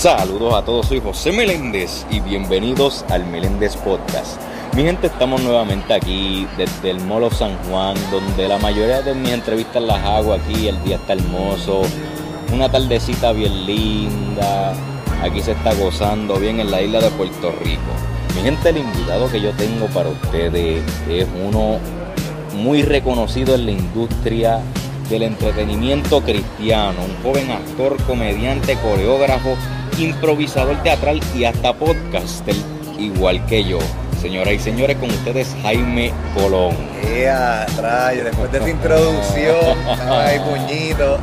Saludos a todos, soy José Meléndez y bienvenidos al Meléndez Podcast. Mi gente, estamos nuevamente aquí desde el Molo San Juan, donde la mayoría de mis entrevistas las hago aquí, el día está hermoso, una tardecita bien linda, aquí se está gozando bien en la isla de Puerto Rico. Mi gente, el invitado que yo tengo para ustedes es uno muy reconocido en la industria del entretenimiento cristiano, un joven actor, comediante, coreógrafo, improvisador teatral y hasta podcaster, igual que yo. Señoras y señores, con ustedes Jaime Colón. ¡Ea, rayo! Después de esa introducción, ay, puñito.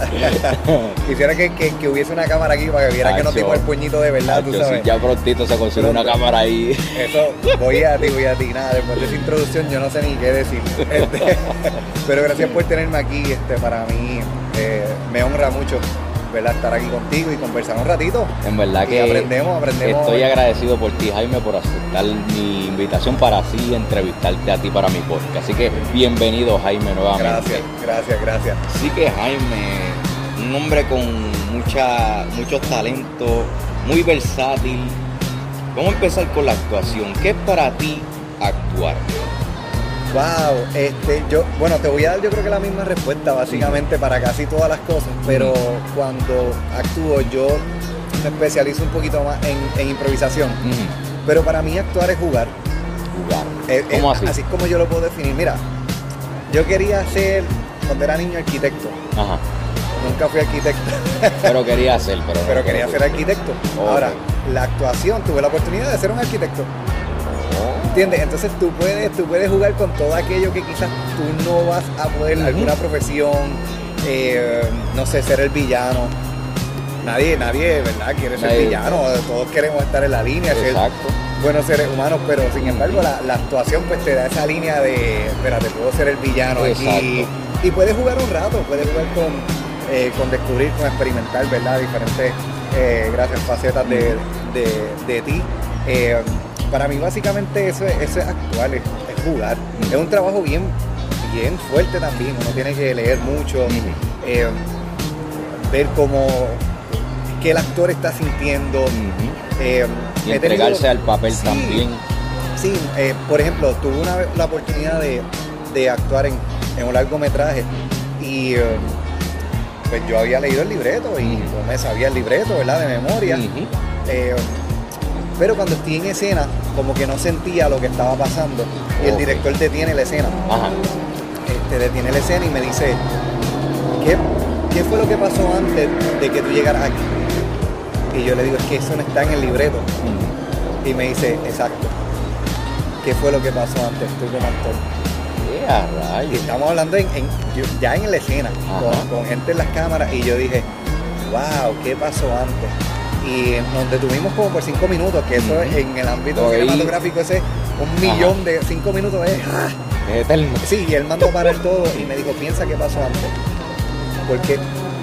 Quisiera que, que, hubiese una cámara aquí para que viera que no tengo el puñito de verdad, tú sabes. ya prontito se consigue una cámara ahí. Eso, voy a ti, voy a ti. Nada, después de esa introducción yo no sé ni qué decir. Este, pero gracias por tenerme aquí. Este, para mí eh, me honra mucho estar aquí contigo y conversar un ratito. En verdad que aprendemos, aprendemos. Estoy agradecido por ti, Jaime, por aceptar mi invitación para así entrevistarte a ti para mi podcast. Así que bienvenido, Jaime, nuevamente. Gracias, gracias, gracias. Así que Jaime, un hombre con mucha, muchos talentos, muy versátil. Vamos a empezar con la actuación. ¿Qué es para ti actuar? Wow, este, yo, bueno, te voy a dar yo creo que la misma respuesta básicamente para casi todas las cosas, pero cuando actúo yo me especializo un poquito más en, improvisación. Pero para mí actuar es jugar. Jugar. Eh, eh, ¿Cómo así? Así es como yo lo puedo definir. Mira, yo quería ser, cuando era niño, arquitecto. Ajá. Nunca fui arquitecto. Pero quería ser, pero. Pero quería ser arquitecto. Ahora, la actuación, tuve la oportunidad de ser un arquitecto. ¿Entiendes? Entonces tú puedes, tú puedes jugar con todo aquello que quizás tú no vas a poder, alguna profesión, eh, no sé, ser el villano. Nadie, nadie, ¿verdad? Quiere ser villano, todos queremos estar en la línea, Exacto. ser buenos seres humanos, pero sin embargo la, actuación pues te da esa línea de, espérate, puedo ser el villano aquí. Y puedes jugar un rato, puedes jugar con, eh, con descubrir, con experimentar, ¿verdad? Diferentes, eh, gracias, facetas de, de ti para mí básicamente eso, es actual, es, jugar. Es un trabajo bien, bien fuerte también, uno tiene que leer mucho, eh, ver cómo qué el actor está sintiendo. Eh, y entregarse al papel también. Sí, eh, por ejemplo, tuve una vez la oportunidad de, actuar en, un largometraje y pues yo había leído el libreto y me sabía el libreto, ¿verdad? De memoria. Pero cuando estoy en escena, como que no sentía lo que estaba pasando. Y el director detiene la escena. Ajá. Este, detiene la escena y me dice, ¿qué, fue lo que pasó antes de que tú llegaras aquí? Y yo le digo, es que eso no está en el libreto. Y me dice, exacto. ¿Qué fue lo que pasó antes tú como actor? y estamos hablando ya en la escena, con, con gente en las cámaras, y yo dije, wow, ¿qué pasó antes? Y nos detuvimos como por cinco minutos, que eso en el ámbito cinematográfico ese un millón de cinco minutos es, ¡ah! Sí, y él mandó parar todo y me dijo, piensa qué pasó antes. ¿Por qué,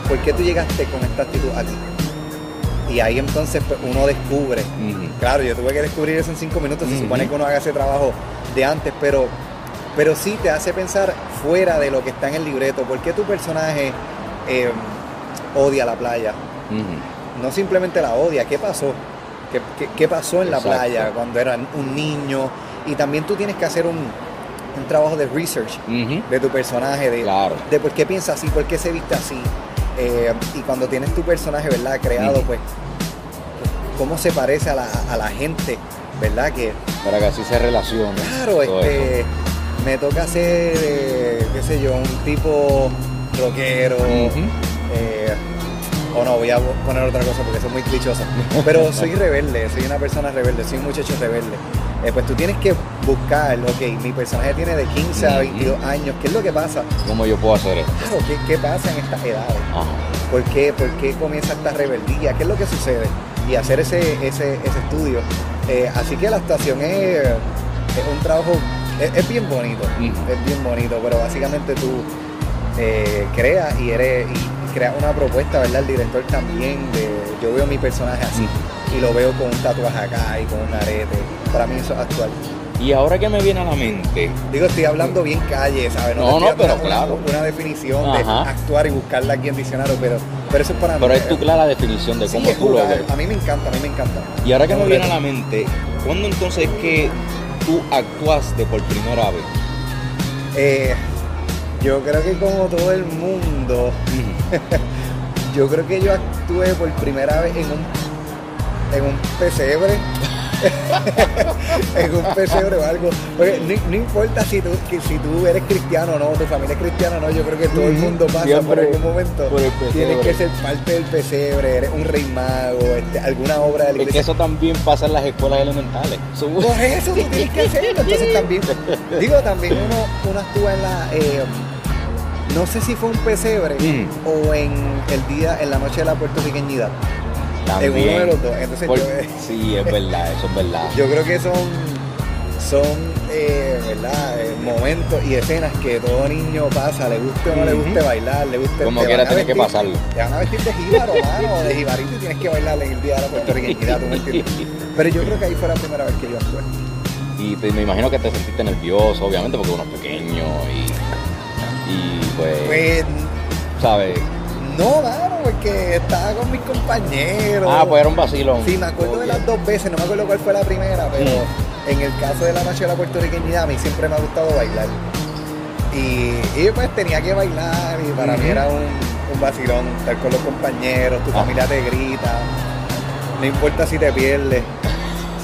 ¿Por qué tú llegaste con esta actitud aquí? Y ahí entonces pues, uno descubre. Claro, yo tuve que descubrir eso en cinco minutos. Se supone que uno haga ese trabajo de antes, pero, pero sí te hace pensar fuera de lo que está en el libreto. ¿Por qué tu personaje eh, odia la playa? No simplemente la odia, ¿qué pasó? ¿Qué, pasó en la playa cuando era un niño? Y también tú tienes que hacer un, trabajo de research de tu personaje, de, de por qué piensa así, por qué se viste así. Eh, y cuando tienes tu personaje, ¿verdad? Creado, pues, cómo se parece a la, gente, ¿verdad? Que, Para que así se relacione. Claro, este, me toca ser, eh, qué sé yo, un tipo rockero, o no, voy a poner otra cosa porque eso es muy clichosa. Pero soy rebelde, soy una persona rebelde, soy un muchacho rebelde. Eh, pues tú tienes que buscar, ok, mi personaje tiene de 15 a 22 años, ¿qué es lo que pasa? ¿Cómo yo puedo hacer esto? Claro, ¿qué, pasa en estas edades? ¿Por qué, ¿Por qué comienza esta rebeldía? ¿Qué es lo que sucede? Y hacer ese, ese, ese estudio. Eh, así que la actuación es, un trabajo, es, bien bonito, es bien bonito, pero básicamente tú eh, creas y eres crea una propuesta, ¿verdad? El director también, de, yo veo mi personaje así y lo veo con un tatuaje acá y con un arete. Para mí eso es actual. Y ahora que me viene a la mente. Digo, estoy hablando bien calle, ¿sabes? No, no, pero claro. Una definición de actuar y buscarla aquí en diccionario, pero, pero eso es para mí. Pero es tu clara definición de cómo tú lo ves. A mí me encanta, a mí me encanta. Y ahora que me viene a la mente, ¿cuándo entonces es que tú actuaste por primera vez? Eh, yo creo que como todo el mundo, yo creo que yo actué por primera vez en un, en un pesebre. en un pesebre o algo. no, importa si tú, si tú eres cristiano o no, tu familia es cristiana o no, yo creo que todo el mundo pasa por algún momento. Tienes que ser parte del pesebre, eres un rey mago, este, alguna obra de la. Es que eso también pasa en las escuelas elementales. Por eso tú tienes que hacerlo. Entonces también, digo, también uno, uno actúa en la... Eh, no sé si fue un pesebre o en el día, en la noche de la puertorriqueñidad. También. En uno de los dos. Entonces yo, sí, es verdad, eso es verdad. Yo creo que son, son eh, ¿verdad? Eh, momentos y escenas que todo niño pasa, le guste o no le guste bailar, le guste. Como quiera, tiene que pasarlo. Te van a vestir de jíbaro, mano, de jibarito y tienes que bailar en el día de la puertorriqueñidad, ¿tú me entiendes? Pero yo creo que ahí fue la primera vez que yo actué. Y me imagino que te sentiste nervioso, obviamente, porque uno es pequeño y y pues, pues ¿sabes? No, mano, porque estaba con mis compañeros. Ah, pues era un vacilón. Sí, me acuerdo de las dos veces, no me acuerdo cuál fue la primera, pero mm. en el caso de la noche de la puertorriqueñidad a mí siempre me ha gustado bailar. Y, pues tenía que bailar y para mí era un, un, vacilón estar con los compañeros, tu ah. familia te grita, no importa si te pierdes.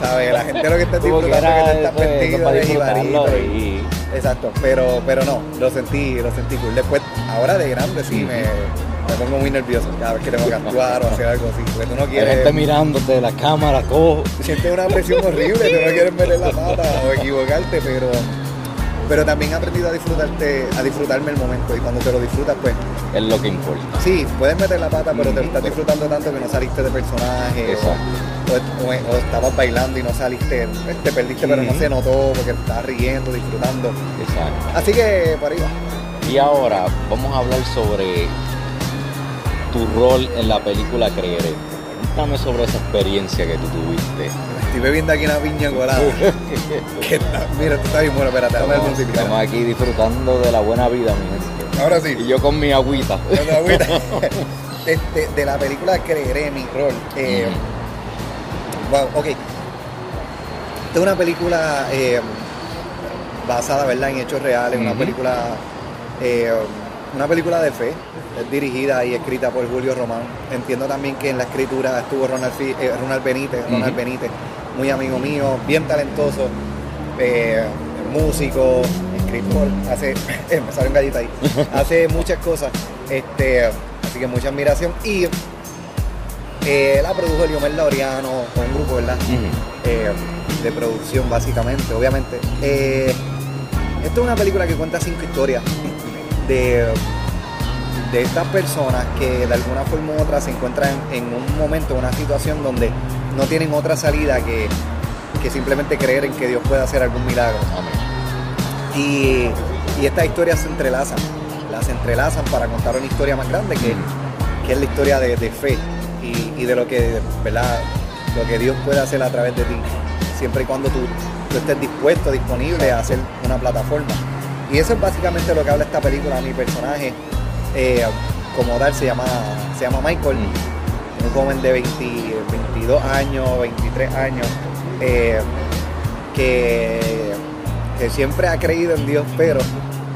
¿Sabes? La gente lo que está disfrutando es que te estás de jibarito. Y... Exacto, pero, pero no, lo sentí, lo sentí cool. Después, ahora de grande sí me, me pongo muy nervioso cada vez que tengo que actuar o hacer algo así. Porque tú no quieres. La gente mirándote de la cámara, todo. Sientes una presión horrible, tú no quieres meter la pata o equivocarte, pero pero también he aprendido a disfrutarte, a disfrutarme el momento y cuando te lo disfrutas pues es lo que importa. Sí, puedes meter la pata, pero te lo estás disfrutando tanto que no saliste de personaje. O, estabas bailando y no saliste, te perdiste pero no se notó porque estabas riendo, disfrutando. Exacto. Así que por ahí va. Y ahora vamos a hablar sobre tu rol en la película Creeré. Cuéntame sobre esa experiencia que tú tuviste Estoy bebiendo aquí una piña colada. mira, tú estás bien bueno, espérate, déjame estamos, estamos aquí disfrutando de la buena vida, mi gente. Ahora sí. Y yo con mi agüita. Con mi agüita. este, de la película Creeré mi rol. Eh, Wow, ok. Esta es una película eh, basada, ¿verdad?, en hechos reales, una película. Eh, una película de fe, es dirigida y escrita por Julio Román. Entiendo también que en la escritura estuvo Ronald, eh, Ronald Benítez, Ronald Benítez, muy amigo mío, bien talentoso, eh, músico, escritor, hace, me sale un gallito ahí, hace muchas cosas, este, así que mucha admiración. Y eh, la produjo Eliomel Laureano con un grupo, ¿verdad? de producción, básicamente, obviamente. esto es una película que cuenta cinco historias de de estas personas que de alguna forma u otra se encuentran en un momento, en una situación donde no tienen otra salida que, simplemente creer en que Dios puede hacer algún milagro. Y, estas historias se entrelazan, las entrelazan para contar una historia más grande que, es la historia de, fe y, de lo que, ¿verdad? lo que Dios puede hacer a través de ti, siempre y cuando tú, tú estés dispuesto, disponible a hacer una plataforma. Y eso es básicamente lo que habla esta película, mi personaje eh, como tal se llama, se llama Michael. Un joven de 22 años, 23 años, eh, que, que siempre ha creído en Dios, pero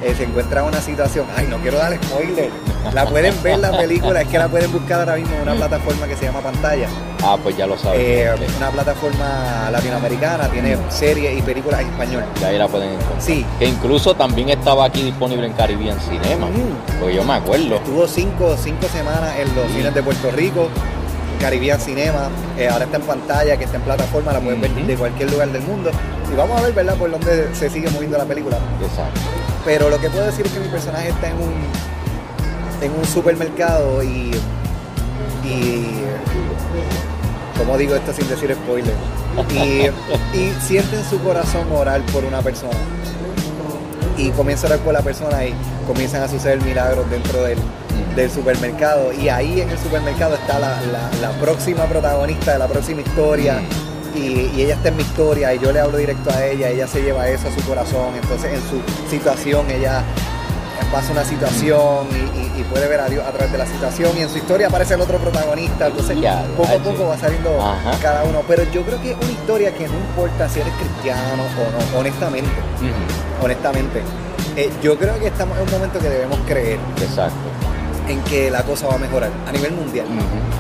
eh, se encuentra en una situación, ay, no quiero dar spoiler, la pueden ver la película, es que la pueden buscar ahora mismo en una plataforma que se llama Pantalla. Ah, pues ya lo sabes. Eh, una plataforma latinoamericana, tiene series y películas en español. Ya ahí la pueden encontrar. Sí. Que incluso también estaba aquí disponible en Caribbean Cinema, mm. porque yo me acuerdo. Estuvo cinco, cinco semanas en los cines de Puerto Rico. Caribbean Cinema, eh, ahora está en pantalla, que está en plataforma, la pueden ver de cualquier lugar del mundo. Y vamos a ver, ¿verdad?, por dónde se sigue moviendo la película. Exacto. Pero lo que puedo decir es que mi personaje está en un, en un supermercado y, y como digo esto sin decir spoiler, y, y siente en su corazón orar por una persona. Y comienza a orar por la persona y comienzan a suceder milagros dentro del, del supermercado. Y ahí en el supermercado está la, la, próxima protagonista de la próxima historia. y, ella está en mi historia y yo le hablo directo a ella, ella se lleva eso a su corazón, entonces en su situación ella pasa una situación y, puede ver a Dios a través de la situación y en su historia aparece el otro protagonista, entonces poco a poco va saliendo cada uno, pero yo creo que es una historia que no importa si eres cristiano o no, honestamente, honestamente, eh, yo creo que estamos en un momento que debemos creer. Exacto en que la cosa va a mejorar a nivel mundial.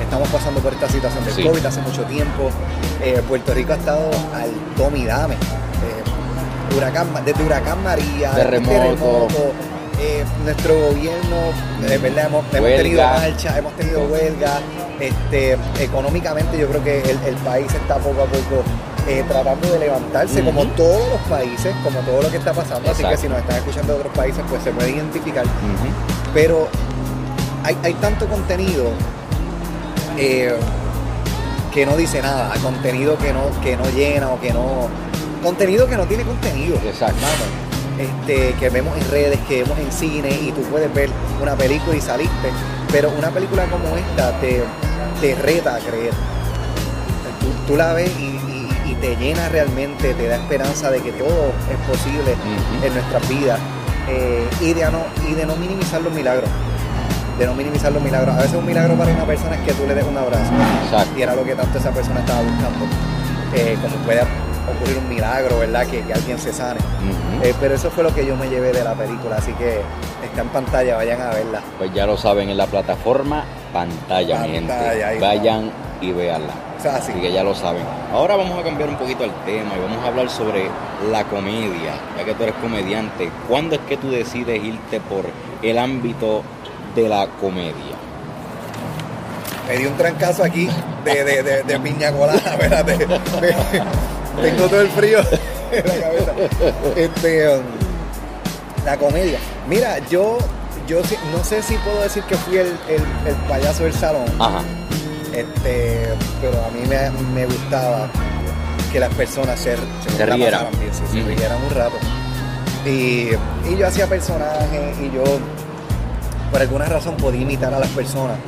Estamos pasando por esta situación del COVID hace mucho tiempo. Eh, Puerto Rico ha estado al Tommy Dame. Eh, huracán, desde Huracán María, terremoto. Eh, nuestro gobierno, de verdad, hemos, tenido marcha, hemos tenido huelga. Este, económicamente yo creo que el, país está poco a poco tratando de levantarse, como todos los países, como todo lo que está pasando. Así que si nos están escuchando de otros países, pues se puede identificar. Pero hay, tanto contenido eh, que no dice nada, contenido que no, que no llena o que no. Contenido que no tiene contenido. Exacto. Este, que vemos en redes, que vemos en cine y tú puedes ver una película y saliste. Pero una película como esta te, te reta a creer. Tú, la ves y, te llena realmente, te da esperanza de que todo es posible en nuestras vidas eh, y, de no, y de no minimizar los milagros de no minimizar los milagros. A veces un milagro para una persona es que tú le des un abrazo. Y era lo que tanto esa persona estaba buscando. Eh, como puede ocurrir un milagro, ¿verdad? Que, alguien se sane. Eh, pero eso fue lo que yo me llevé de la película, así que está en pantalla, vayan a verla. Pues ya lo saben, en la plataforma pantalla, mi gente. Vayan y véanla. así. que ya lo saben. Ahora vamos a cambiar un poquito el tema y vamos a hablar sobre la comedia, ya que tú eres comediante. ¿Cuándo es que tú decides irte por el ámbito de la comedia. Me dio un trancazo aquí de, de, de, piña colada, espérate. tengo todo el frío en la cabeza. Este, um, la comedia. Mira, yo, yo no sé si puedo decir que fui el, payaso del salón. Ajá. Este, pero a mí me, gustaba que las personas se, se, rieran. se, rieran un rato. Y, y yo hacía personajes y yo por alguna razón podía imitar a las personas.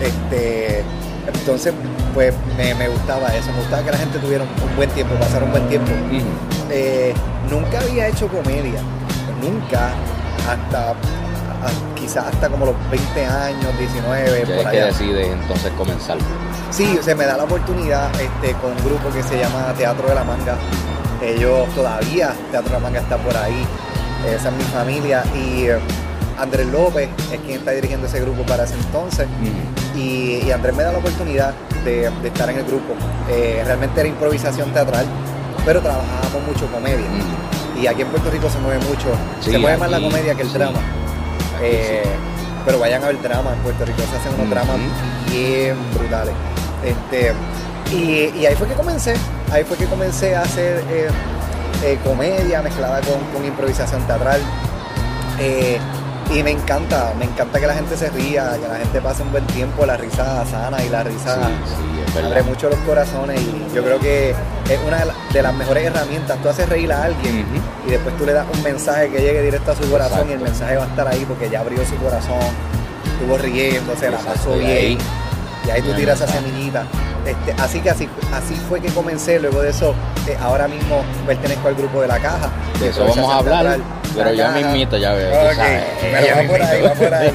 este, entonces, pues me, gustaba eso, me gustaba que la gente tuviera un, buen tiempo, pasara un buen tiempo. Eh, nunca había hecho comedia, nunca, hasta quizás hasta como los 20 años, 19, por allá. que decides entonces comenzar? Sí, se me da la oportunidad este, con un grupo que se llama Teatro de la Manga. Ellos todavía, Teatro de la Manga está por ahí, esa es mi familia y Andrés López es quien está dirigiendo ese grupo para ese entonces. y, Andrés me da la oportunidad de, estar en el grupo. Eh, realmente era improvisación teatral, pero trabajábamos mucho comedia. Y aquí en Puerto Rico se mueve mucho, se mueve más la comedia que el drama. Eh, pero vayan a ver drama en Puerto Rico, se hacen unos dramas bien brutales. Este, y, ahí fue que comencé, ahí fue que comencé a hacer eh, comedia mezclada con, con improvisación teatral. Y me encanta, me encanta que la gente se ría, que la gente pase un buen tiempo, la risa sana y la risa abre mucho los corazones y yo creo que es una de las mejores herramientas. Tú haces reír a alguien y después tú le das un mensaje que llegue directo a su corazón y el mensaje va a estar ahí porque ya abrió su corazón, estuvo riendo, se la pasó bien y ahí tú tiras esa semillita. Este, así que así, así fue que comencé, luego de eso, eh, ahora mismo pertenezco al grupo de la caja. De eso vamos a hablar. Pero ya me invito, ya veo. va por ahí, va por ahí.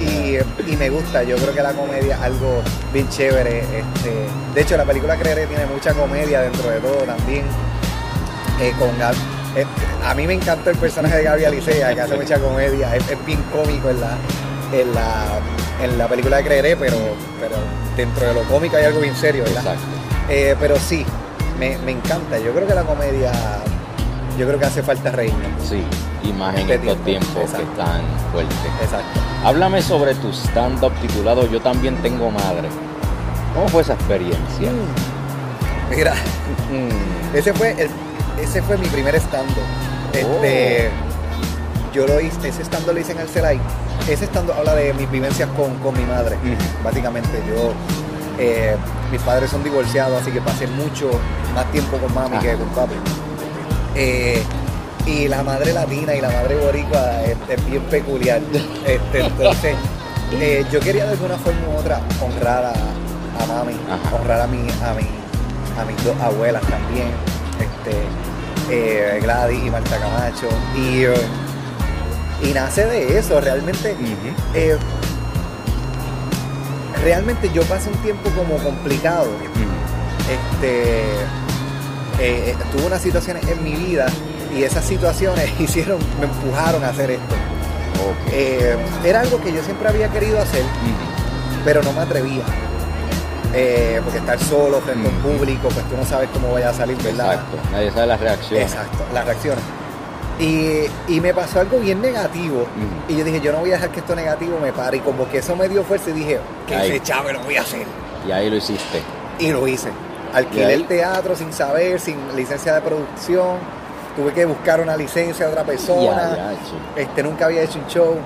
Y, me gusta, yo creo que la comedia es algo bien chévere. Este, de hecho, la película Creeré tiene mucha comedia dentro de todo también. Eh, con eh, a mí me encanta el personaje de Gaby Alicea, que hace mucha comedia, es, bien cómico en la, en la, en la película de Creeré, pero, pero dentro de lo cómico hay algo bien serio, ¿verdad? Eh, pero sí, me, me encanta. Yo creo que la comedia yo creo que hace falta reír. Sí, y más en este estos tiempos que están fuertes. Exacto. Háblame sobre tu stand-up titulado Yo también tengo madre. ¿Cómo fue esa experiencia? Mm. Mira, mm. ese fue el, ese fue mi primer stand-up. Este, oh. Yo lo hice, ese stand-up lo hice en el CELAI. Ese stand-up habla de mis vivencias con, mi madre. Básicamente, yo eh, mis padres son divorciados, así que pasé mucho más tiempo con mami que con papi. Eh, y la madre latina y la madre boricua es, bien peculiar. Este, entonces, eh, yo quería de alguna forma u otra honrar a, mami, honrar a mi, a mi, a mis dos abuelas también, este, eh, Gladys y Marta Camacho. Y, eh, y nace de eso, realmente. eh, realmente yo pasé un tiempo como complicado. Este, tuve unas situaciones en mi vida y esas situaciones hicieron, me empujaron a hacer esto. Eh, era algo que yo siempre había querido hacer, pero no me atrevía. Eh, porque estar solo frente a un público, pues tú no sabes cómo vaya a salir, ¿verdad? Exacto, nadie sabe las reacciones. Exacto, las reacciones. Y, y me pasó algo bien negativo. Y yo dije, yo no voy a dejar que esto negativo me pare. Y como que eso me dio fuerza y dije, que Ahí. ese chavo lo voy a hacer. Y ahí lo hiciste. Y lo hice. ¿Y Alquilé el teatro sin saber, sin licencia de producción. Tuve que buscar una licencia de otra persona. Este, nunca había hecho un show.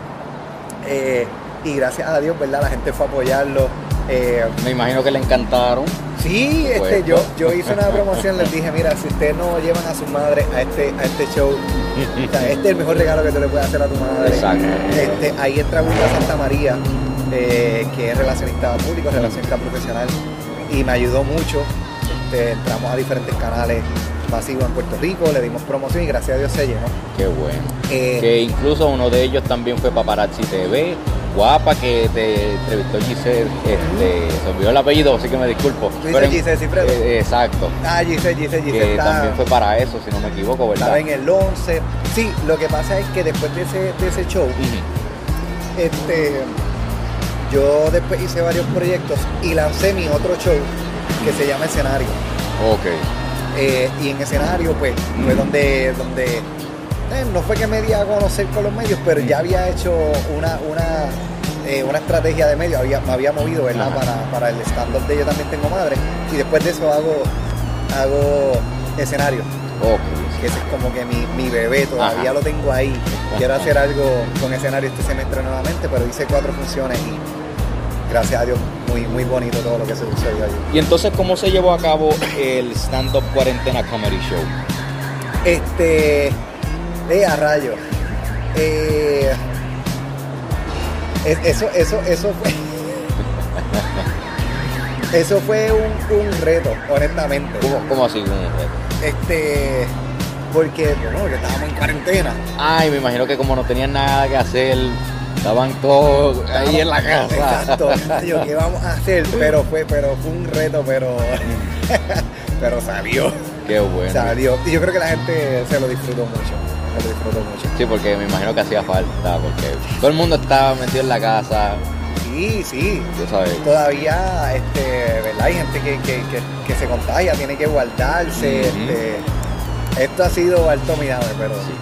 Eh, y gracias a Dios, ¿verdad? La gente fue a apoyarlo. Eh, Me imagino que le encantaron. sí, este, yo, yo hice una promoción, les dije, mira, si ustedes no llevan a su madre a este, a este show, o sea, este es el mejor regalo que tú le puedes hacer a tu madre. Exacto. Este, ahí entra Wilda Santa María, eh, que es relacionista público, relacionista profesional, y me ayudó mucho. Este, entramos a diferentes canales masivos en Puerto Rico, le dimos promoción y gracias a Dios se llenó. Qué bueno. Eh, Que incluso uno de ellos también fue Paparazzi TV. Guapa que te entrevistó Giselle, este, se olvidó el apellido, así que me disculpo. Pero en- Giselle Cifredo? eh, exacto. Ah, Giselle, Giselle, Giselle Que está- también fue para eso, si no me equivoco, ¿verdad? estaba en el 11. Sí, lo que pasa es que después de ese, de ese show, este, yo después hice varios proyectos y lancé mi otro show que se llama Escenario. Ok. Eh, y en escenario, pues, fue donde, donde eh, no fue que me di a conocer con los medios, pero ya había hecho una, una, eh, una estrategia de medios, había, me había movido, ¿verdad? Para, para el stand-up de Yo también tengo madre. Y después de eso hago, hago escenario, que ese es como que mi, mi bebé, todavía Ajá. lo tengo ahí. Quiero hacer algo con escenario este semestre nuevamente, pero hice cuatro funciones y gracias a Dios, muy, muy bonito todo lo que se sucedió allí. Y entonces, ¿cómo se llevó a cabo el stand-up cuarentena comedy show? Este. Eh, a rayo. Eh, es- eso, eso, eso fue. Eso fue un, un reto, honestamente. ¿Cómo, cómo así? Este. Porque, bueno, porque estábamos en cuarentena. Ay, me imagino que como no tenían nada que hacer, estaban todos ahí en la casa. Exacto. Yo, ¿qué vamos a hacer? Pero fue, pero fue un reto, pero. pero salió. Qué bueno. Salió. Y yo creo que la gente se lo disfrutó mucho. Se lo disfrutó mucho. Sí, porque me imagino que hacía falta, porque todo el mundo estaba metido en la casa, Sí, sí. sabes. todavía este, ¿verdad? hay gente que, que- que- que se contagia, tiene que guardarse. Este, esto ha sido alto mirable, pero, Sí.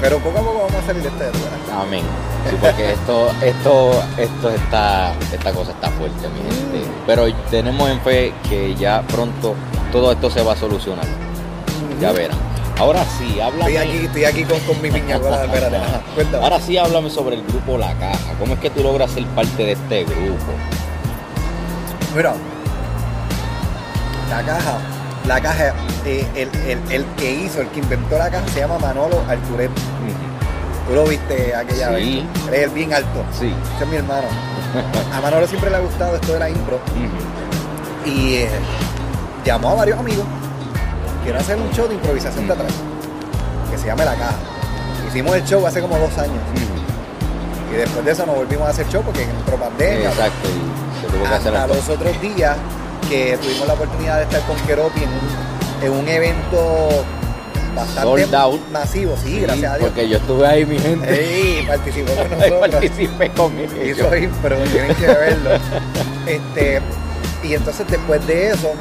Pero poco a poco vamos a salir de este ¿verdad? Amén. Sí, porque esto, esto, esto está, esta cosa está fuerte, mi gente. Pero tenemos en fe que ya pronto todo esto se va a solucionar. Ya verán. Ahora sí, háblame. Estoy aquí, estoy aquí con, con mi piña colada, espérate. cuéntame. Ahora sí, háblame sobre el grupo La Caja. ¿Cómo es que tú logras ser parte de este grupo? Mira, la caja, la caja, eh, el, el- el que hizo, el que inventó la caja se llama Manolo Arturet. Tú lo viste aquella Sí. vez. Él es el bien alto. Sí. Ese es mi hermano. A Manolo siempre le ha gustado esto de la impro. y eh, llamó a varios amigos. Quiero hacer un show de improvisación de atrás que se llama La Caja. Hicimos el show hace como dos años y después de eso nos volvimos a hacer show porque entró pandemia. Exacto, y se tuvo que Hasta los otros días que tuvimos la oportunidad de estar con Keropi en un, en un evento bastante masivo, sí, Sí, gracias a Dios. Porque yo estuve ahí, mi gente. Ey, participó con nosotros. participé con ellos. hizo impro, tienen que verlo. Este, y entonces después de eso,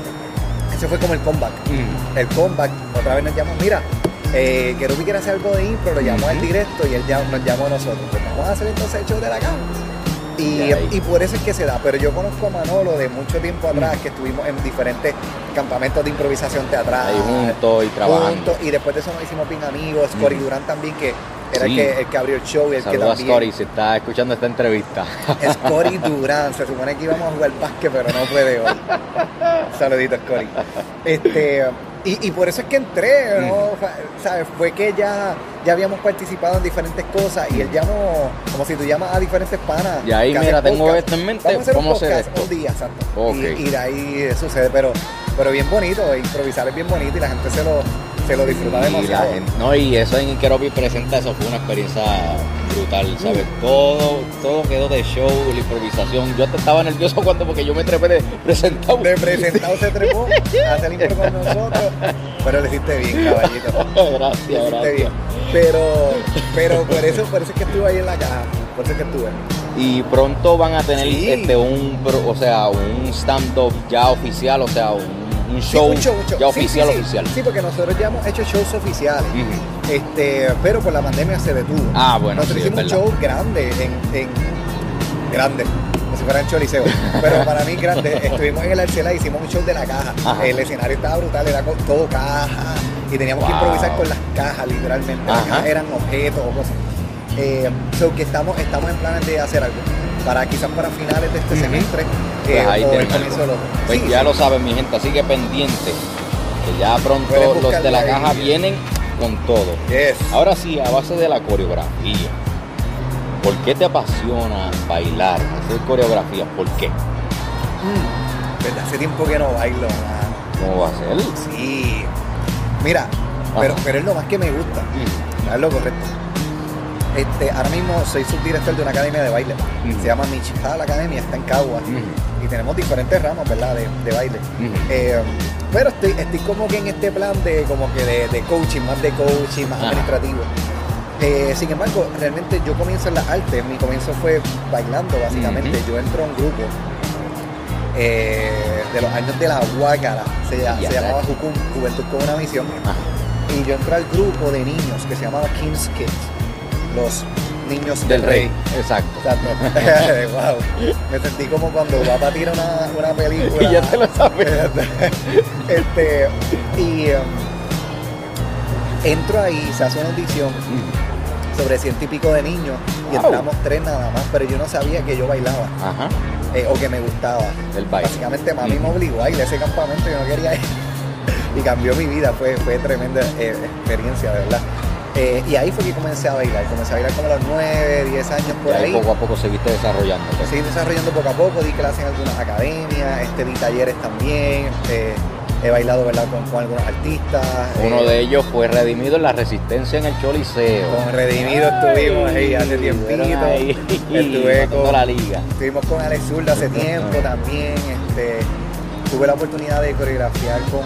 ese fue como el comeback. Mm. El comeback, otra vez nos llamó, mira, eh, Kerubi quiere hacer algo de impro, lo llamó al Ujú. directo y él ya, nos llamó a nosotros. Pues vamos a hacer entonces el show de la cama. Y, por eso es que se da. Pero yo conozco a Manolo de mucho tiempo atrás, que estuvimos en diferentes campamentos de improvisación teatral. Ahí juntos y trabajando. juntos, y después de eso nos hicimos bien amigos. Cory Mm. Durán también, que era el, que, el que abrió el show y el que Saludos a también... Scotty si está escuchando esta entrevista. Es Cory Durán, se supone que íbamos a jugar básquet, pero no puede hoy. Saluditos, Cory. Este, Y, por eso es que entré, ¿no? ¿Sabes? Fue que ya, ya habíamos participado en diferentes cosas y él llamó, como si tú llamas a diferentes panas. Y ahí, mira, tengo esto en mente, vamos a hacer un, podcast, un día, exacto. Y, y, de ahí sucede, pero, pero bien bonito, improvisar es bien bonito y la gente se lo, se lo disfruta demasiado. no, y eso en Keropi presenta, eso fue una experiencia brutal, ¿sabes? Mm. Todo, todo quedó de show, la improvisación. Yo estaba nervioso cuando, porque yo me trepé de presentado. De presentado se trepó a hacer impro con nosotros. Pero le hiciste bien, caballito. gracias, gracias. Bien. Pero, pero por eso, por eso es que estuve ahí en la caja. Por eso es que estuve. Y pronto van a tener este un o sea, un stand-up ya oficial, o sea, un un show, ya oficial, oficial. Sí, porque nosotros ya hemos hecho shows oficiales, este, pero por la pandemia se detuvo. Ah, bueno. Nosotros hicimos un show grande, en, grande, como si fuera en Choliseo. pero para mí grande, estuvimos en el Arcela y hicimos un show de la caja. El escenario estaba brutal, era con todo caja y teníamos que improvisar con las cajas, literalmente. Las cajas eran objetos o cosas. Eh, so que estamos, estamos en planes de hacer algo para quizás para finales de este semestre pues ahí o el Pues ya lo saben mi gente, así que pendiente, que ya pronto los de la caja vienen con todo. Ahora sí, a base de la coreografía, ¿por qué te apasiona bailar, hacer coreografía? ¿Por qué? Mm, hace tiempo que no bailo. ¿Cómo va a ser? Sí. Mira, pero, pero es lo más que me gusta. Es lo correcto. Este, ahora mismo soy subdirector de una academia de baile. Se llama Michihal Academia, está en Cagua. Y tenemos diferentes ramos, ¿verdad? De, baile. Eh, pero estoy, estoy como que en este plan de como que de, coaching, más de coaching, más administrativo. Eh, sin embargo, realmente yo comienzo en las artes. Mi comienzo fue bailando, básicamente. Yo entro a un grupo eh, de los años de la Huácara. Se, llamaba Jucum, Juventud con una misión. Y yo entré al grupo de niños que se llamaba King's Kids los niños del, rey. Exacto. wow. Me sentí como cuando papá tira una, una película. Y ya te lo sabes. este, y um, entro ahí, se hace una audición sobre ciento y pico de niños y entramos tres nada más, pero yo no sabía que yo bailaba. Ajá. Eh, o que me gustaba. El baile. Básicamente mami me obligó a ir a ese campamento, yo no quería ir. y cambió mi vida, fue, fue tremenda eh, experiencia, de verdad. Eh, y ahí fue que comencé a bailar. Comencé a bailar como a los 9, 10 años por ahí. poco a poco seguiste desarrollando. Pues. Seguí desarrollando poco a poco, di clases en algunas academias, este, di talleres también. Este, he bailado ¿verdad? Con, algunos artistas. Uno eh, de ellos fue Redimido en la Resistencia en el Choliseo. Con Redimido estuvimos ahí hace tiempito. Estuve con la liga. Estuvimos con Alex Zurdo hace tiempo también. Este, tuve la oportunidad de coreografiar con,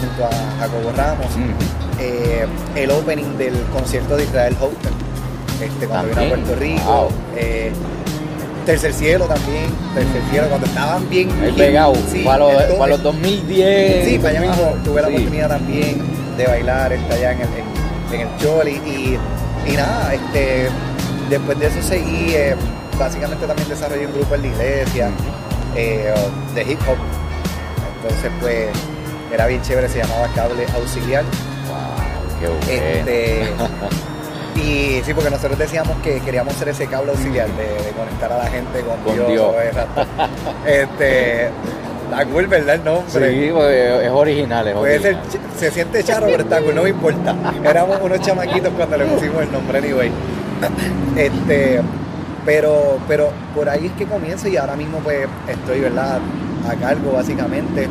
junto a Jacobo Ramos. Eh, el opening del concierto de Israel Houghton, este, cuando vino a Puerto Rico. Eh, Tercer Cielo también, Tercer Cielo, cuando estaban bien. El pegado, para, los, 2010. Sí, para allá mismo tuve la oportunidad también de bailar está allá en el, en, el Choli. Y, y, nada, este, después de eso seguí, eh, básicamente también desarrollé un grupo en la iglesia de hip hop. Entonces, pues, era bien chévere, se llamaba Cable Auxiliar. Este, y sí, porque nosotros decíamos que queríamos ser ese cable auxiliar de, conectar a la gente con, Dios. Este, está cool, ¿verdad? El nombre. Sí, es original. Es se siente charro, pero está cool, no me importa. Éramos unos chamaquitos cuando le pusimos el nombre, anyway. Este, pero, pero por ahí es que comienza y ahora mismo pues estoy, ¿verdad? A cargo básicamente,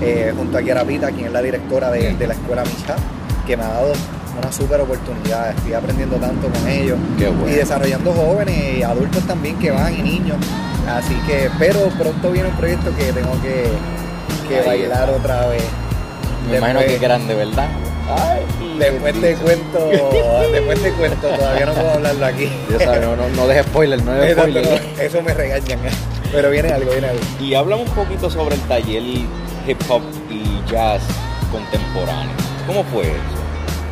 eh, junto a Kiara Pita, quien es la directora de, de la escuela Micha que me ha dado una súper oportunidad. Estoy aprendiendo tanto con ellos. Y desarrollando jóvenes y adultos también que van y niños. Así que, pero pronto viene un proyecto que tengo que, que bailar otra vez. Me imagino que es grande, ¿verdad? después te cuento, después te cuento, todavía no puedo hablarlo aquí. no, no, no dejes spoiler, no dejes spoiler. eso me regañan, pero viene algo, viene algo. Y hablamos un poquito sobre el taller hip hop y jazz contemporáneo. ¿Cómo fue eso?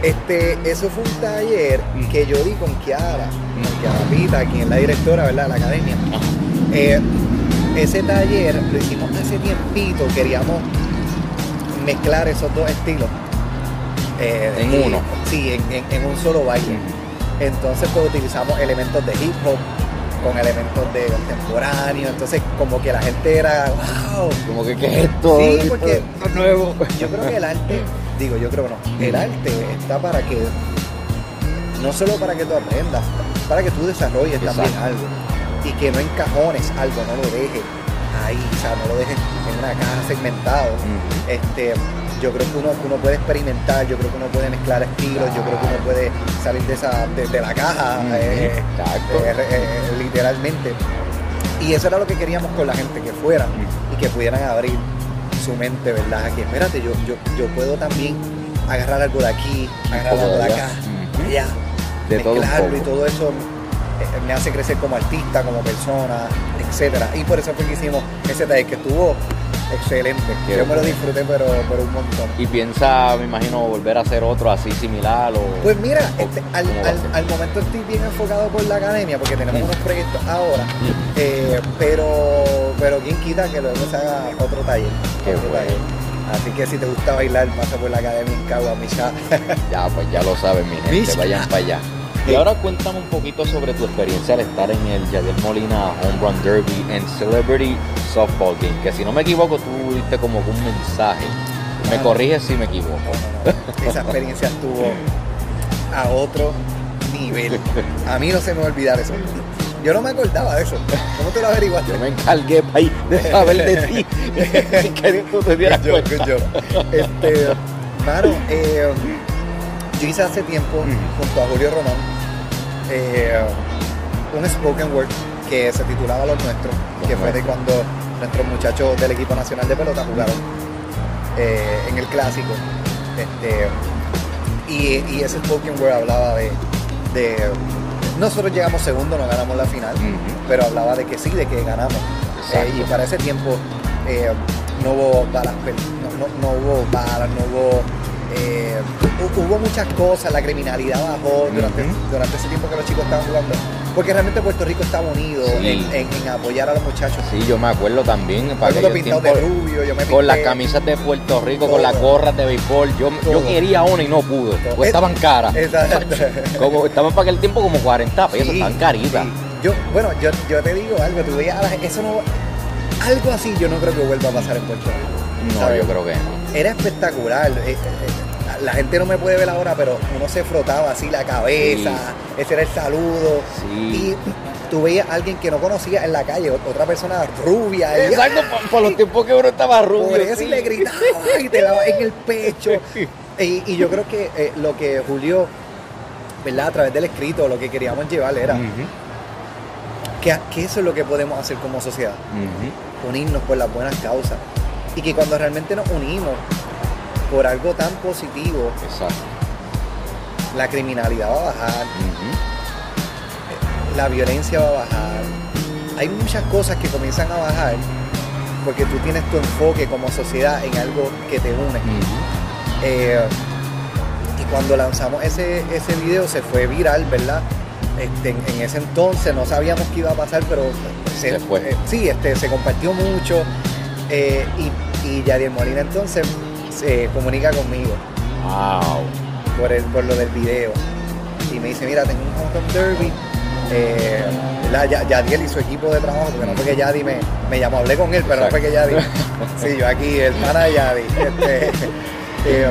Este, eso fue un taller que yo di con Kiara, con Kiara Pita, quien es la directora ¿verdad? de la academia. Eh, ese taller lo hicimos hace tiempito, queríamos mezclar esos dos estilos. Eh, en uno. Sí, en, un solo baile. Entonces pues utilizamos elementos de hip hop con elementos de contemporáneo. Entonces, como que la gente era, wow. Como que, ¿qué es esto? Sí, porque nuevo. yo creo que el arte, digo, yo creo que no, el arte está para que, no solo para que tú aprendas, para que tú desarrolles también algo. Y que no encajones algo, no lo dejes ahí, o sea, no lo dejes en una caja segmentado. Este yo creo que uno, uno puede experimentar, yo creo que uno puede mezclar estilos, yo creo que uno puede salir de, esa, de, la caja, eh, eh, eh, literalmente. Y eso era lo que queríamos con la gente, que fueran y que pudieran abrir su mente, ¿verdad? Que espérate, yo, yo, yo puedo también agarrar algo de aquí, agarrar algo de acá, ya, de mezclarlo todo y todo eso me hace crecer como artista, como persona, etcétera. Y por eso fue que hicimos ese taller que estuvo excelente. Yo me lo disfruté, pero, pero un montón. ¿Y piensa, me imagino, volver a hacer otro así similar? O, pues mira, este, al, al, momento estoy bien enfocado por la academia, porque tenemos unos proyectos ahora, eh, pero, pero quién quita que luego se haga otro taller. Así que si te gusta bailar, pasa por la academia en Cagua, Misha. ya, pues ya lo saben, mi gente, vayan para allá. Y ahora cuéntame un poquito sobre tu experiencia al estar en el Yadiel Molina Home Run Derby en Celebrity Softball Game, que si no me equivoco tú diste como un mensaje. Me corriges si me equivoco. Esa experiencia estuvo a otro nivel. A mí no se me va a olvidar eso. Yo no me acordaba de eso. ¿Cómo te lo averiguaste? Yo me encargué de saber de ti. que tú te dieras yo, cuenta. Yo. Este, mano, eh, yo hice hace tiempo junto a Julio Román eh, un spoken word que se titulaba Los Nuestros, que fue de cuando nuestros muchachos del equipo nacional de pelota jugaron eh, en el clásico. Este, y, ese spoken word hablaba de, Nosotros llegamos segundo, no ganamos la final, pero hablaba de que sí, de que ganamos. Eh, y para ese tiempo no hubo balas, no, no hubo balas, no hubo eh, hubo muchas cosas, la criminalidad bajó durante, ese tiempo que los chicos estaban jugando. Porque realmente Puerto Rico estaba unido en, apoyar a los muchachos. Sí, yo me acuerdo también. Para pintado de rubio, yo me Con las camisas de Puerto Rico, con las gorras de béisbol. Yo, yo quería una y no pude. Pues estaban caras. como, estaban para aquel tiempo como 40 pesos, estaban caritas. Yo, bueno, yo, yo te digo algo, tú veías eso no, algo así yo no creo que vuelva a pasar en Puerto Rico. No, yo creo que no era espectacular. Eh, eh, la gente no me puede ver ahora, pero uno se frotaba así la cabeza, ese era el saludo. Y tú veías a alguien que no conocía en la calle, otra persona rubia. Exacto, por, los tiempos que uno estaba rubio. Por eso y le gritaba y te daba en el pecho. Y, yo creo que eh, lo que Julio, ¿verdad? A través del escrito, lo que queríamos llevar era que, eso es lo que podemos hacer como sociedad. Unirnos por las buenas causas y que cuando realmente nos unimos por algo tan positivo, la criminalidad va a bajar, la violencia va a bajar. Hay muchas cosas que comienzan a bajar porque tú tienes tu enfoque como sociedad en algo que te une. Eh, y cuando lanzamos ese, ese video se fue viral, ¿verdad? Este, en, ese entonces no sabíamos qué iba a pasar, pero se. Eh, sí, este, se compartió mucho. Eh, y y Yadier Molina entonces se comunica conmigo. Wow. Por, el, por lo del video. Y me dice, mira, tengo un home derby. Eh, Yadiel y su equipo de trabajo, porque no fue que Yadi me, me llamó, hablé con él, pero no fue que Yadi. sí, yo aquí, el pana de Yadi. Este, eh,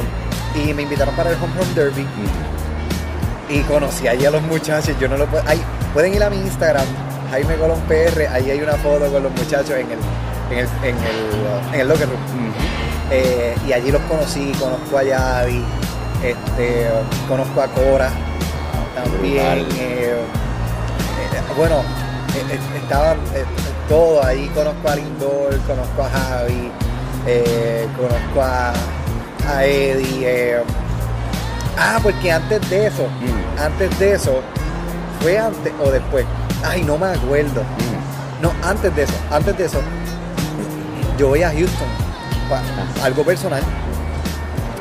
y me invitaron para el Home Run Derby. Y conocí allí a los muchachos. Yo no lo puedo. pueden ir a mi Instagram, Jaime Colón PR. Ahí hay una foto con los muchachos en el, en el, en el, en el locker room. Eh, y allí los conocí, conozco a Yadi, este, conozco a Cora también. Eh, eh, bueno, estaban todos ahí, conozco a Lindor, conozco a Javi, conozco a, a Eddie. ah, porque antes de eso, antes de eso, fue antes o después. Ay, no me acuerdo. No, antes de eso, antes de eso, yo voy a Houston, algo personal.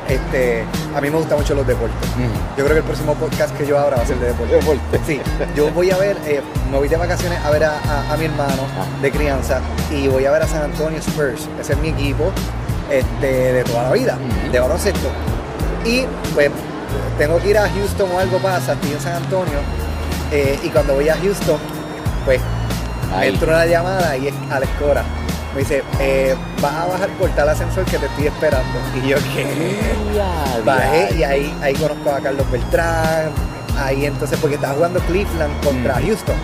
Este, a mí me gustan mucho los deportes. Yo creo que el próximo podcast que yo abra va a ser de deportes. Sí, yo voy a ver, eh, me voy de vacaciones a ver a, mi hermano ah. de crianza y voy a ver a San Antonio Spurs. Ese es mi equipo este, de toda la vida, de baloncesto. Y pues tengo que ir a Houston o algo pasa, estoy en San Antonio. Eh, y cuando voy a Houston, pues Entro una llamada y es Alex Cora. Me dice, eh, vas a bajar por tal ascensor que te estoy esperando. Y yo, ¿qué? Bajé y ahí, ahí conozco a Carlos Beltrán. Ahí entonces, porque estaba jugando Cleveland contra mm. Houston.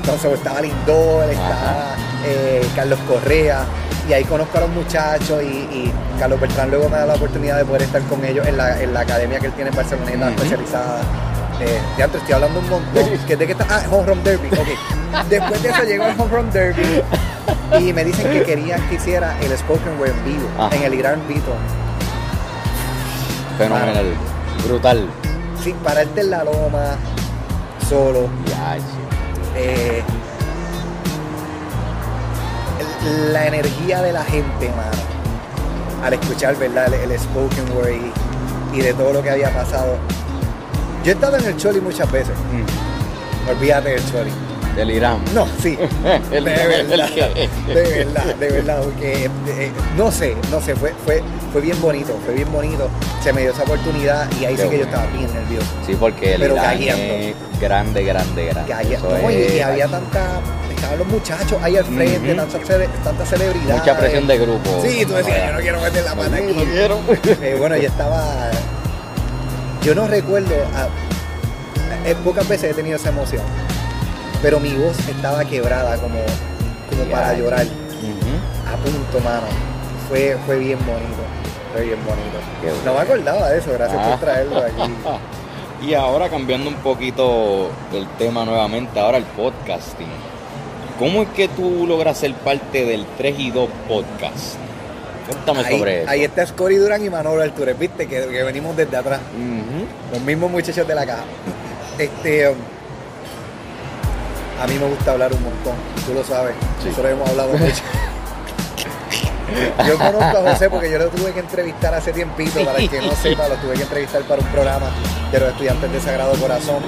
Entonces estaba Lindor, estaba eh, Carlos Correa. Y ahí conozco a los muchachos y, Carlos Beltrán luego me da la oportunidad de poder estar con ellos en la, en la academia que él tiene en Barcelona, especializada eh, ya antes estoy hablando un montón. ¿De qué está? Ah, Home Run Derby. Ok. Después de eso llegó el Home Run Derby y me dicen que querían que hiciera el Spoken Word en vivo, en el Irán Beaton. Fenomenal. Brutal. Sí, pararte en la loma, solo. Ya, eh, la energía de la gente, mano. Al escuchar, ¿verdad? El, Spoken Word y de todo lo que había pasado yo he estado en el Choli muchas veces. Mm. Olvídate del Choli. Del Irán. No, sí. de verdad. de verdad, de verdad. Porque eh, no sé, no sé, fue, fue, fue bien bonito, fue bien bonito. Se me dio esa oportunidad y ahí sí que yo estaba bien nervioso. Sí, porque el Pero Irán es grande, grande, grande. No, y, había tanta estaban los muchachos ahí al frente, tanta, celebridad. Mucha presión de grupo. Sí, tú decías, yo no quiero meter la mano aquí. No quiero. Eh, bueno, ya estaba yo no recuerdo, eh, pocas veces he tenido esa emoción, pero mi voz estaba quebrada como, como para llorar. A punto, mano. Fue, fue bien bonito. Fue bien bonito. No me acordaba de eso, gracias por ah. traerlo aquí. y ahora cambiando un poquito el tema nuevamente, ahora el podcasting. ¿Cómo es que tú logras ser parte del 3 y 2 podcast? Cuéntame sobre eso. Ahí está Scori Durán y Manolo Artures, viste, que, venimos desde atrás. Los mismos muchachos de la caja. Este. A mí me gusta hablar un montón, tú lo sabes. Nosotros hemos hablado mucho. Yo conozco a José porque yo lo tuve que entrevistar hace tiempito, para el que no sepa, lo tuve que entrevistar para un programa de los estudiantes de Sagrado Corazón.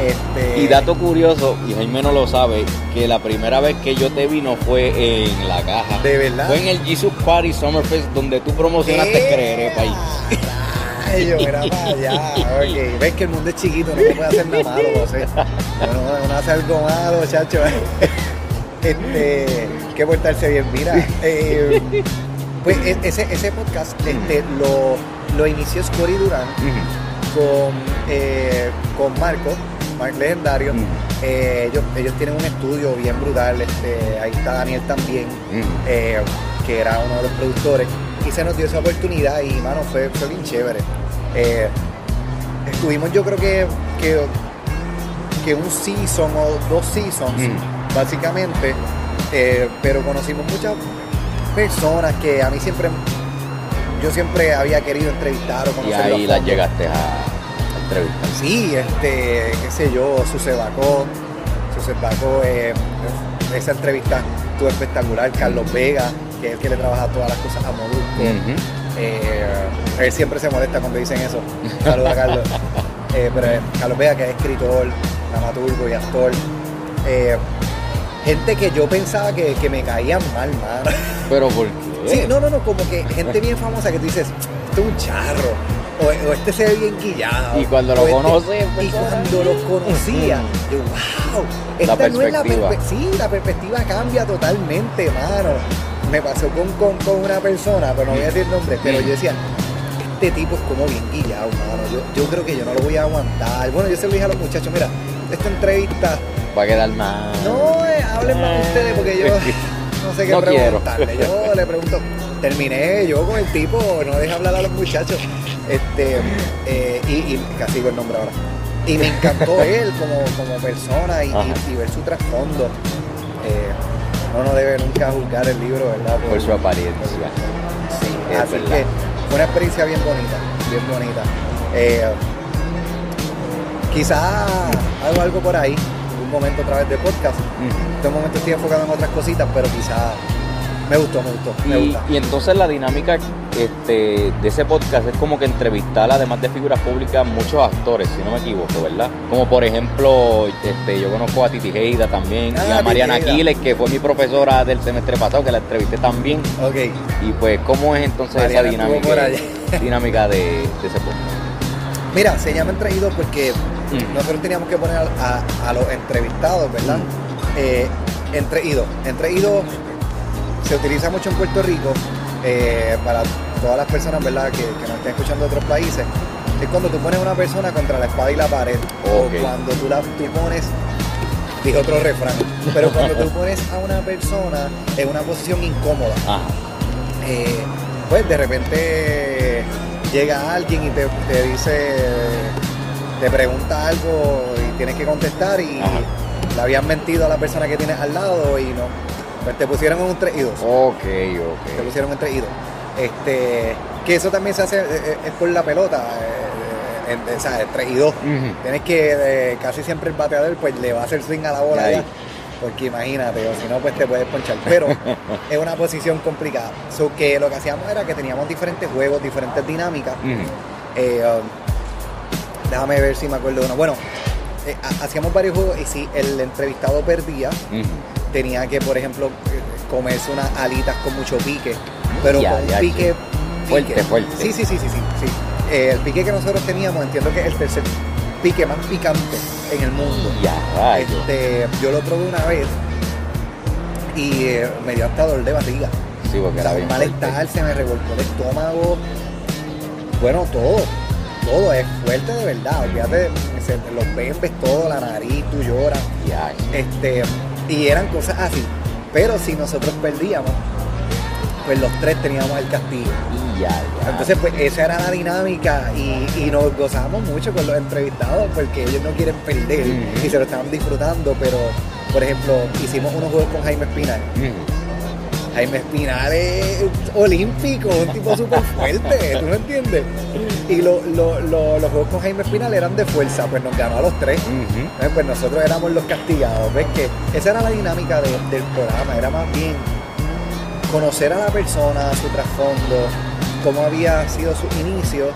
Este, y dato curioso, y Jaime no lo sabe, que la primera vez que yo te vi no fue en la caja. ¿De verdad? Fue en el Jesus Party Summerfest donde tú promocionaste Creeré País. Yo para allá. Okay. Ves que el mundo es chiquito, no se puede hacer nada malo, José. No, no hace algo malo, chacho. Este, que portarse bien. Mira, eh, pues e, ese, ese podcast este, lo, lo inició Scotty Durán con, eh, con Marco legendario. Mm. Eh, ellos, ellos tienen un estudio bien brutal. Este, ahí está Daniel también, que era uno de los productores. Y se nos dio esa oportunidad y, mano, fue, fue bien chévere. Eh, estuvimos, yo creo que, que, un season o dos seasons, mm. básicamente. pero conocimos muchas personas que a mí siempre yo siempre había querido entrevistar o conocer. Y ahí las llegaste a, Sí, este, qué sé yo, Sucedacó, Sucedacó, eh, esa entrevista estuvo espectacular. Carlos Vega, que es el que le trabaja todas las cosas a Molusco. Eh, él siempre se molesta cuando dicen eso. Saludos a Carlos. Eh, pero eh, Carlos Vega, que es escritor, dramaturgo y actor. gente que yo pensaba que, me caían mal, mano. ¿Pero por qué? Sí, no, no, no, como que gente bien famosa que tú dices, esto es un charro o, este se ve bien guillado. Y cuando lo este, conoce, y cuando lo conocía, yo, wow, esta la no es la perspectiva. Sí, la perspectiva cambia totalmente, mano. Me pasó con, con, una persona, pero no voy a decir nombre, pero yo decía, este tipo es como bien guillado, mano. Yo, yo creo que yo no lo voy a aguantar. Bueno, yo se lo dije a los muchachos, mira, esta entrevista. Va a quedar mal. No, eh, hablen más ustedes porque yo no sé qué preguntarle. Yo le pregunto, terminé yo con el tipo, no deja hablar a los muchachos. Este, eh, y, casi digo el nombre ahora. Y me encantó él como, como persona y, ver su trasfondo. Eh, uno no debe nunca juzgar el libro, ¿verdad? Por, su apariencia. sí, así que fue una experiencia bien bonita, bien bonita. Eh, quizás hago algo por ahí, un momento a través de podcast. En este momento estoy enfocado en otras cositas, pero quizás me gustó, me gustó. y, entonces la dinámica este, de ese podcast es como que entrevistar, además de figuras públicas, muchos actores, si no me equivoco, ¿verdad? Como por ejemplo, este, yo conozco a Titi Heida también, y a ah, Mariana Aquiles, que fue mi profesora del semestre pasado, que la entrevisté también. Ok. Y pues, ¿cómo es entonces esa dinámica, dinámica de, ese podcast? Mira, se llama Entregido porque mm. nosotros teníamos que poner a, los entrevistados, ¿verdad? Mm. Eh, entre idos. Se utiliza mucho en Puerto Rico eh, para todas las personas ¿verdad? Que, que nos estén escuchando de otros países. Es cuando tú pones a una persona contra la espada y la pared. O cuando tú, la, tú pones dije otro refrán, pero cuando tú pones a una persona en una posición incómoda, eh, pues de repente llega alguien y te, dice, te pregunta algo y tienes que contestar y le habían mentido a la persona que tienes al lado y no, pues te pusieron en un 3 y 2. Ok, ok. Te pusieron en 3 y 2. Este, que eso también se hace, eh, eh, es por la pelota en, o sea, 3 y 2. Tienes que eh, casi siempre el bateador pues le va a hacer swing a la bola ya, porque imagínate, o si no pues te puedes ponchar. Pero es una posición complicada. So que lo que hacíamos era que teníamos diferentes juegos, diferentes dinámicas. Eh, um, déjame ver si me acuerdo de uno. Bueno, eh, hacíamos varios juegos y si el entrevistado perdía, tenía que, por ejemplo, comerse unas alitas con mucho pique, pero con pique, fuerte, fuerte. Sí, sí, sí, sí, sí. sí. Eh, el pique que nosotros teníamos, entiendo que es el tercer pique más picante en el mundo. Ya, este, yo lo probé una vez y eh, me dio hasta dolor de barriga. Sí, porque era bien malestar, se me revolcó el estómago. Bueno, todo. Todo es fuerte de verdad. Olvídate, los bembes, todo, la nariz, tú lloras. Ya. Este, y eran cosas así. Pero si nosotros perdíamos, pues los tres teníamos el castigo. Y ya, ya. Entonces, pues esa era la dinámica y, nos gozamos mucho con los entrevistados porque ellos no quieren perder y se lo estaban disfrutando, pero, por ejemplo, hicimos unos juegos con Jaime Espinal. Jaime Espinal es olímpico, un tipo súper fuerte, ¿tú me entiendes? Y los juegos con Jaime Espinal eran de fuerza, pues nos ganó a los tres. Pues nosotros éramos los castigados. ¿Ves que esa era la dinámica del programa? Era más bien conocer a la persona, su trasfondo, cómo había sido su inicio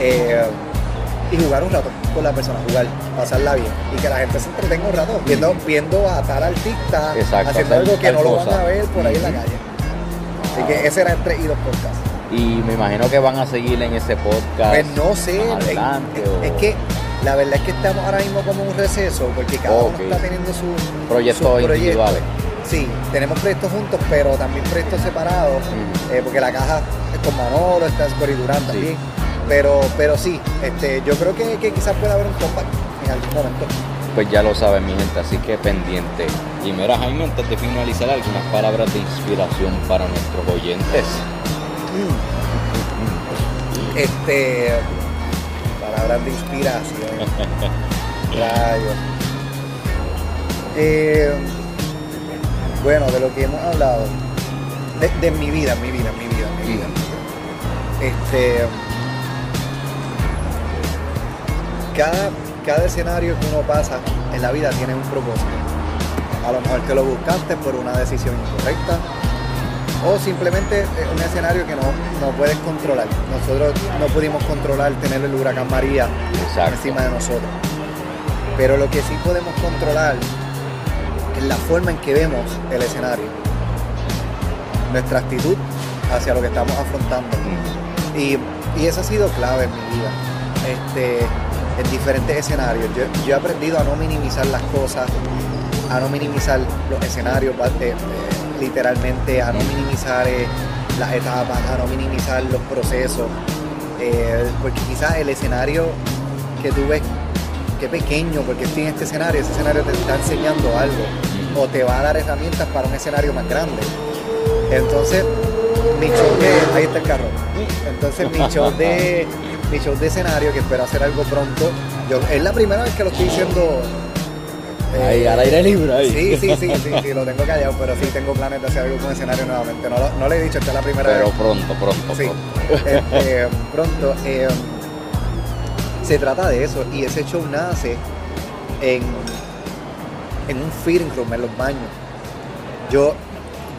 eh, y jugar un rato con la persona, jugar, pasarla bien y que la gente se entretenga un rato viendo, viendo a tal artista haciendo algo que no lo van a ver por ahí en la calle. Así que ese era 3 y 2 podcast. Y me imagino que van a seguir en ese podcast. Pues no sé. Adelante, es, que la verdad es que estamos ahora mismo como un receso porque cada uno está teniendo sus proyectos individuales. Sí, tenemos proyectos juntos, pero también proyectos separados, eh, porque la caja es con Manolo, está Durán también. Pero, pero sí, este, yo creo que, quizás pueda haber un comeback en algún momento. Pues ya lo saben mi gente, así que pendiente. Y mira Jaime, antes de finalizar, algunas palabras de inspiración para nuestros oyentes. Este, palabras de inspiración. Rayos. Eh, bueno, de lo que hemos hablado, de, mi vida, mi vida, mi vida, mi vida. Este, cada, cada escenario que uno pasa en la vida tiene un propósito. A lo mejor que lo buscaste por una decisión incorrecta o simplemente es un escenario que no, no puedes controlar. Nosotros no pudimos controlar tener el huracán María encima de nosotros. Pero lo que sí podemos controlar la forma en que vemos el escenario, nuestra actitud hacia lo que estamos afrontando. Y, y eso ha sido clave en mi vida. Este, en diferentes escenarios. Yo, he aprendido a no minimizar las cosas, a no minimizar los escenarios, eh, literalmente, a no minimizar eh, las etapas, a no minimizar los procesos. Eh, porque quizás el escenario que tú ves que pequeño, porque estoy en este escenario, ese escenario te está enseñando algo o te va a dar herramientas para un escenario más grande. Entonces, mi show de. Ahí está el carro. Entonces, mi show de. Mi show de escenario, que espero hacer algo pronto. Yo, es la primera vez que lo estoy diciendo. Eh, ahí, al aire libre. Ahí. Sí, sí, sí, sí, sí, lo tengo callado, pero sí tengo planes de hacer algo con escenario nuevamente. No, no le he dicho, esta es la primera vez. Pero pronto, pronto, sí. pronto. Este, pronto. Eh, se trata de eso y ese show nace en en un fitting room, en los baños. Yo,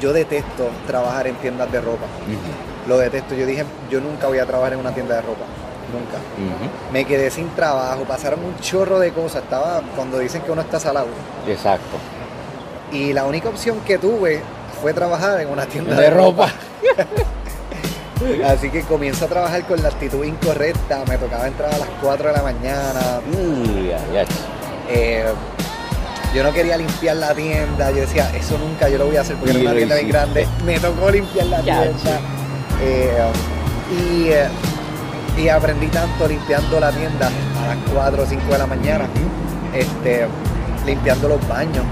yo detesto trabajar en tiendas de ropa. Lo detesto. Yo dije, yo nunca voy a trabajar en una tienda de ropa. Nunca. Me quedé sin trabajo, pasaron un chorro de cosas. Estaba cuando dicen que uno está salado. Exacto. Y la única opción que tuve fue trabajar en una tienda de, ropa. Así que comienzo a trabajar con la actitud incorrecta. Me tocaba entrar a las 4 de la mañana. Uh, eh, yo no quería limpiar la tienda, yo decía, eso nunca yo lo voy a hacer porque era una tienda bien grande. Me tocó limpiar la tienda. Eh, y, eh, y, aprendí tanto limpiando la tienda a las 4 o 5 de la mañana, este, limpiando los baños.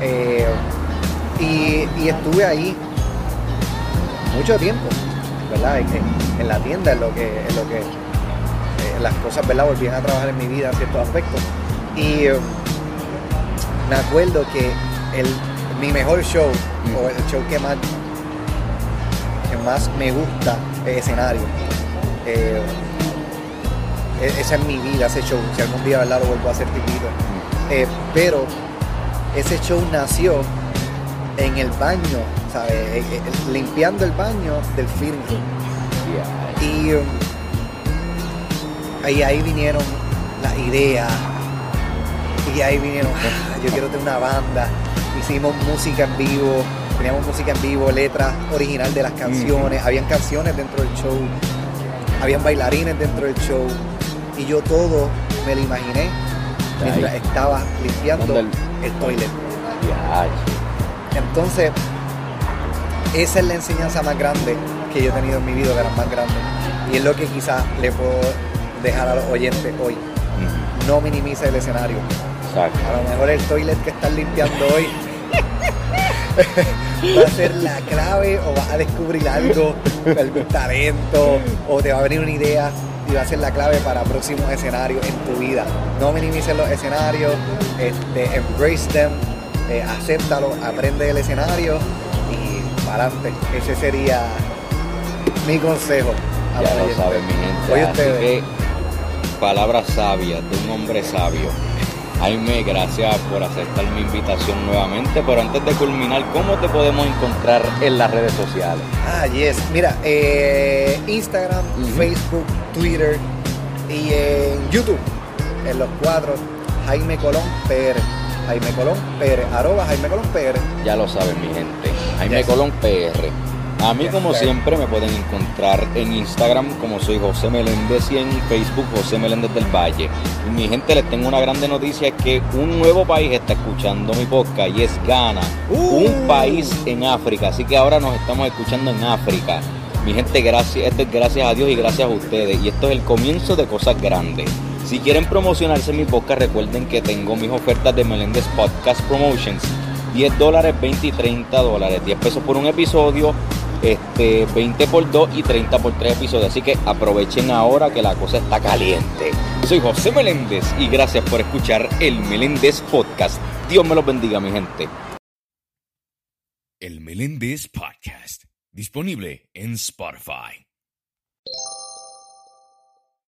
Eh, y, estuve ahí mucho tiempo, ¿verdad? En, la tienda, en lo que, en lo que las cosas, ¿verdad? Volvían a trabajar en mi vida en ciertos aspectos. Y me acuerdo que el, mi mejor show, o el show que más, que más me gusta, es escenario. Eh, e, esa es mi vida, ese show. Si algún día ¿verdad? lo vuelvo a hacer tipito. Eh, pero ese show nació en el baño, ¿sabes? Eh, limpiando el baño del film Y um, ahí, ahí vinieron las ideas, y ahí vinieron, ah, yo quiero tener una banda. Hicimos música en vivo, teníamos música en vivo, letras original de las canciones, habían canciones dentro del show, habían bailarines dentro del show. Y yo todo me lo imaginé mientras estaba limpiando el, toilet. Entonces, esa es la enseñanza más grande que yo he tenido en mi vida, de las más grandes. Y es lo que quizás le puedo dejar a los oyentes hoy. No minimice el escenario. A lo mejor el toilet que estás limpiando hoy va a ser la clave o vas a descubrir algo, algún talento o te va a venir una idea y va a ser la clave para próximos escenarios en tu vida. No minimices los escenarios, este, embrace them, eh, acéptalo, aprende del escenario y para adelante. Ese sería mi consejo. Ya lo sabes, mi gente. Así que, palabras sabias de un hombre sabio Jaime, gracias por aceptar mi invitación nuevamente, pero antes de culminar, ¿cómo te podemos encontrar en las redes sociales? Ah, yes. Mira, eh, Instagram, Facebook, Twitter y en YouTube, en los cuadros, Jaime Colón PR. Jaime Colón PR, arroba Jaime Colón PR. Ya lo saben, mi gente. Jaime Colón PR. A mí, como siempre, me pueden encontrar en Instagram como soy José Meléndez y en Facebook José Meléndez del Valle. Y mi gente, les tengo una grande noticia: es que un nuevo país está escuchando mi podcast y es Ghana, un uh. país en África. Así que ahora nos estamos escuchando en África. Mi gente, gracias, esto es gracias a Dios y gracias a ustedes. Y esto es el comienzo de cosas grandes. Si quieren promocionarse en mi podcast, recuerden que tengo mis ofertas de Meléndez Podcast Promotions. 10 dólares, 20 y 30 dólares. 10 pesos por un episodio este, 20 por 2 y 30 por 3 episodios. Así que aprovechen ahora que la cosa está caliente. Soy José Meléndez y gracias por escuchar el Meléndez Podcast. Dios me los bendiga, mi gente. El Meléndez Podcast, disponible en Spotify.